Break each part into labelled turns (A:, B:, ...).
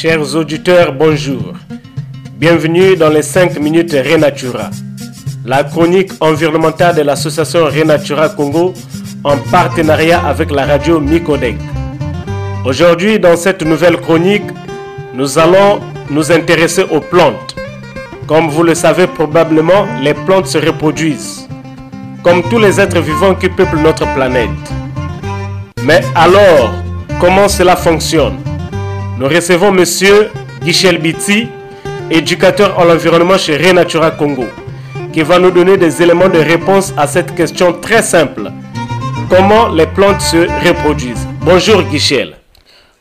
A: Chers auditeurs, bonjour. Bienvenue dans les 5 minutes Renatura, la chronique environnementale de l'association Renatura Congo en partenariat avec la radio Micodec. Aujourd'hui, dans cette nouvelle chronique, nous allons nous intéresser aux plantes. Comme vous le savez probablement, les plantes se reproduisent, comme tous les êtres vivants qui peuplent notre planète. Mais alors, comment cela fonctionne? Nous recevons Monsieur Guichel Biti, éducateur en l'environnement chez Renatura Congo, qui va nous donner des éléments de réponse à cette question très simple. Comment les plantes se reproduisent? Bonjour Guichel.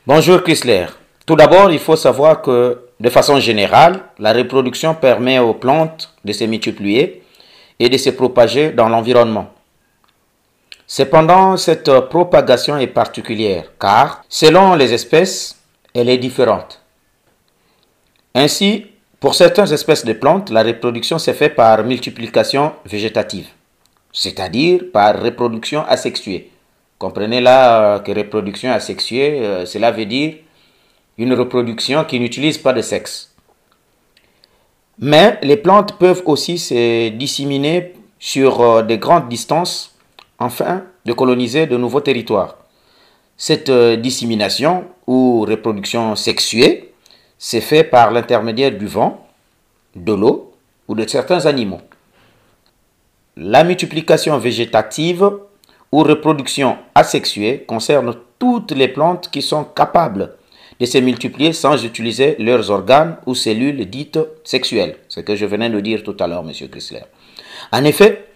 B: Bonjour Chrysler. Tout d'abord, il faut savoir que de façon générale, la reproduction permet aux plantes de se multiplier et de se propager dans l'environnement. Cependant, cette propagation est particulière car, selon les espèces, elle est différente. Ainsi, pour certaines espèces de plantes, la reproduction se fait par multiplication végétative, c'est-à-dire par reproduction asexuée. Comprenez là euh, que reproduction asexuée, euh, cela veut dire une reproduction qui n'utilise pas de sexe. Mais les plantes peuvent aussi se disséminer sur euh, de grandes distances afin de coloniser de nouveaux territoires. Cette dissémination ou reproduction sexuée s'est fait par l'intermédiaire du vent, de l'eau ou de certains animaux. La multiplication végétative ou reproduction asexuée concerne toutes les plantes qui sont capables de se multiplier sans utiliser leurs organes ou cellules dites sexuelles. Ce que je venais de dire tout à l'heure, M. Chrysler. En effet,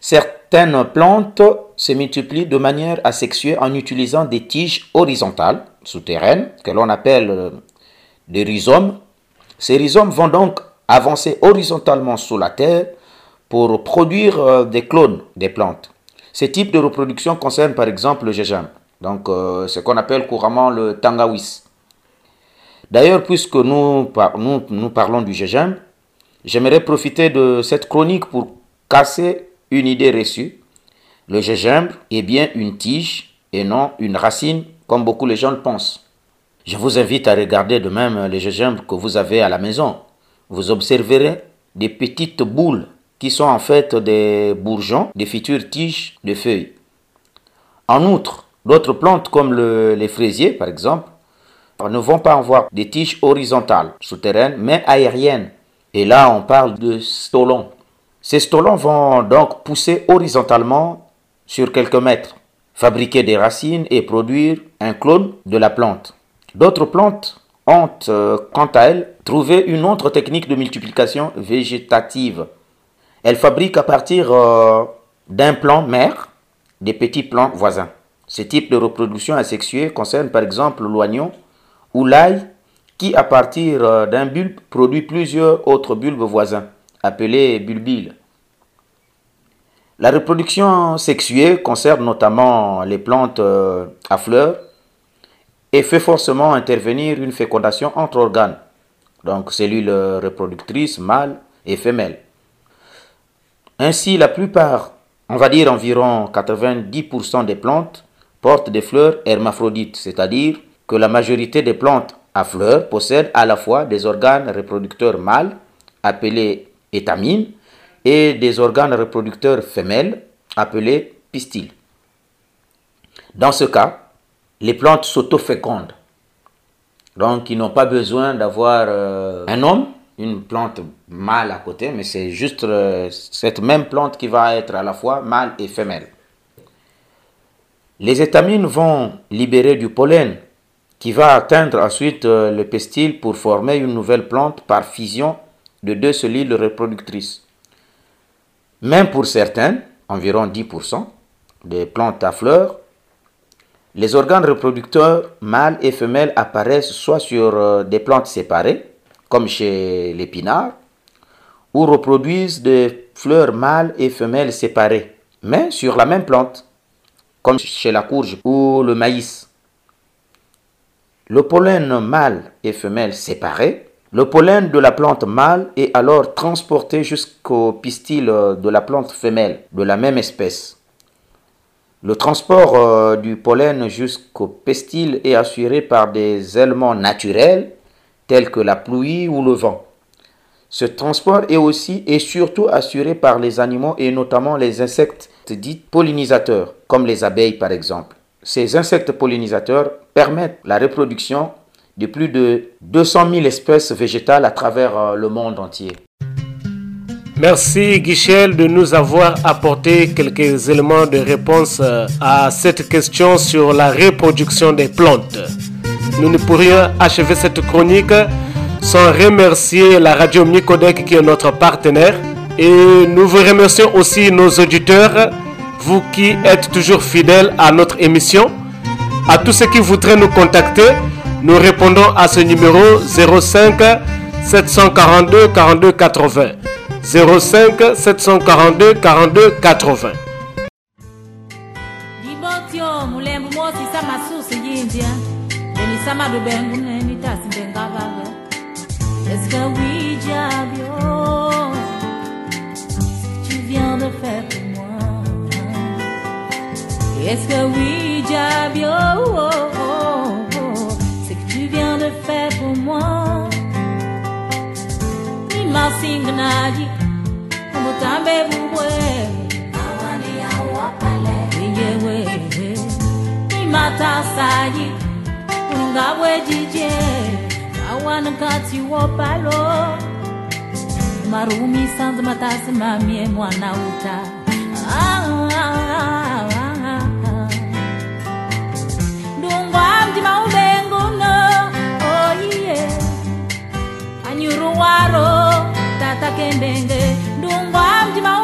B: certaines plantes se multiplient de manière asexuée en utilisant des tiges horizontales souterraines que l'on appelle euh, des rhizomes. Ces rhizomes vont donc avancer horizontalement sous la terre pour produire euh, des clones des plantes. Ces types de reproduction concernent par exemple le gingembre, donc euh, ce qu'on appelle couramment le tangawis. D'ailleurs, puisque nous parlons du gingembre, j'aimerais profiter de cette chronique pour casser une idée reçue. Le gingembre est bien une tige et non une racine comme beaucoup les gens le pensent. Je vous invite à regarder de même les gingembre que vous avez à la maison. Vous observerez des petites boules qui sont en fait des bourgeons, des futures tiges de feuilles. En outre, d'autres plantes comme les fraisiers par exemple ne vont pas avoir des tiges horizontales souterraines mais aériennes. Et là on parle de stolons. Ces stolons vont donc pousser horizontalement sur quelques mètres fabriquer des racines et produire un clone de la plante. D'autres plantes ont, euh, quant à elles, trouvé une autre technique de multiplication végétative. Elles fabriquent à partir euh, d'un plant mère des petits plants voisins. Ce type de reproduction asexuée concerne par exemple l'oignon ou l'ail qui, à partir euh, d'un bulbe, produit plusieurs autres bulbes voisins, appelés bulbiles. La reproduction sexuée concerne notamment les plantes euh, à fleurs et fait forcément intervenir une fécondation entre organes, donc cellules reproductrices mâles et femelles. Ainsi, la plupart, on va dire environ 90% des plantes, portent des fleurs hermaphrodites, c'est-à-dire que la majorité des plantes à fleurs possèdent à la fois des organes reproducteurs mâles, appelés étamines, et des organes reproducteurs femelles appelés pistils. Dans ce cas, les plantes s'autofécondent. Donc, ils n'ont pas besoin d'avoir euh, un homme, une plante mâle à côté, mais c'est juste euh, cette même plante qui va être à la fois mâle et femelle. Les étamines vont libérer du pollen qui va atteindre ensuite euh, le pistil pour former une nouvelle plante par fusion de deux cellules reproductrices. Même pour certaines, environ 10% des plantes à fleurs, les organes reproducteurs mâles et femelles apparaissent soit sur euh, des plantes séparées, comme chez l'épinard, ou reproduisent des fleurs mâles et femelles séparées, mais sur la même plante, comme chez la courge ou le maïs. Le pollen mâle et femelle séparés, le pollen de la plante mâle est alors transporté jusqu'au pistil de la plante femelle de la même espèce. Le transport euh, du pollen jusqu'au pistil est assuré par des éléments naturels tels que la pluie ou le vent. Ce transport est aussi et surtout assuré par les animaux et notamment les insectes dits pollinisateurs, comme les abeilles par exemple. Ces insectes pollinisateurs permettent la reproduction de plus de 200 000 espèces végétales à travers euh, le monde entier.
A: Merci Guichel de nous avoir apporté quelques éléments de réponse euh, à cette question sur la reproduction des plantes. Nous ne pourrions achever cette chronique sans remercier la radio Micodec qui est notre partenaire. Et nous vous remercions aussi nos auditeurs, vous qui êtes toujours fidèles à notre émission. À tous ceux qui voudraient nous contacter, nous répondons à ce numéro 05 742 42 80. 05 742 42 80.
C: Est-ce que oui, diable, tu viens de faire pour moi? Est-ce que oui, diable, la singa naji umutambe buwe awani awa pale yewe imata saji ungawe jije kati wopalo marumi sanz matasi mamie mwana uta. Oh, takendenge ndungwa mjima